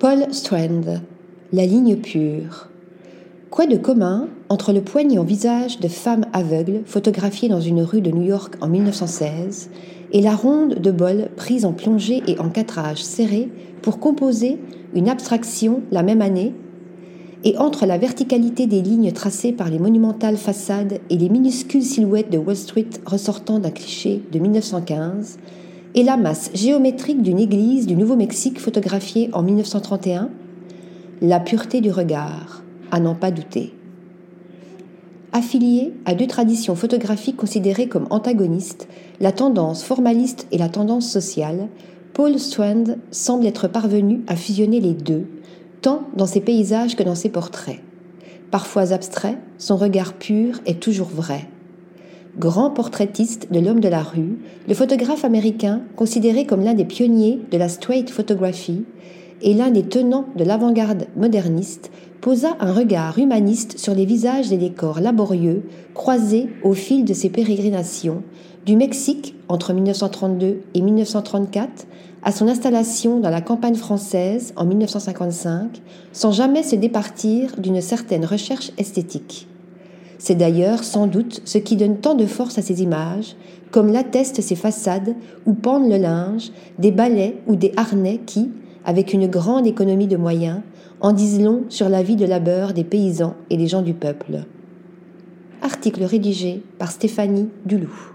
Paul Strand, La ligne pure. Quoi de commun entre le poignant visage de femme aveugle photographiée dans une rue de New York en 1916 et la ronde de bol prise en plongée et en catrage serré pour composer une abstraction la même année? Et entre la verticalité des lignes tracées par les monumentales façades et les minuscules silhouettes de Wall Street ressortant d'un cliché de 1915, et la masse géométrique d'une église du Nouveau-Mexique photographiée en 1931, la pureté du regard, à n'en pas douter. Affilié à deux traditions photographiques considérées comme antagonistes, la tendance formaliste et la tendance sociale, Paul Strand semble être parvenu à fusionner les deux tant dans ses paysages que dans ses portraits. Parfois abstrait, son regard pur est toujours vrai. Grand portraitiste de l'homme de la rue, le photographe américain, considéré comme l'un des pionniers de la straight photography et l'un des tenants de l'avant-garde moderniste, posa un regard humaniste sur les visages les corps laborieux croisés au fil de ses pérégrinations, du Mexique entre 1932 et 1934 à son installation dans la campagne française en 1955, sans jamais se départir d'une certaine recherche esthétique. C'est d'ailleurs sans doute ce qui donne tant de force à ces images, comme l'attestent ces façades où pendent le linge, des balais ou des harnais qui, avec une grande économie de moyens, en disent long sur la vie de labeur des paysans et des gens du peuple. Article rédigé par Stéphanie Duloup.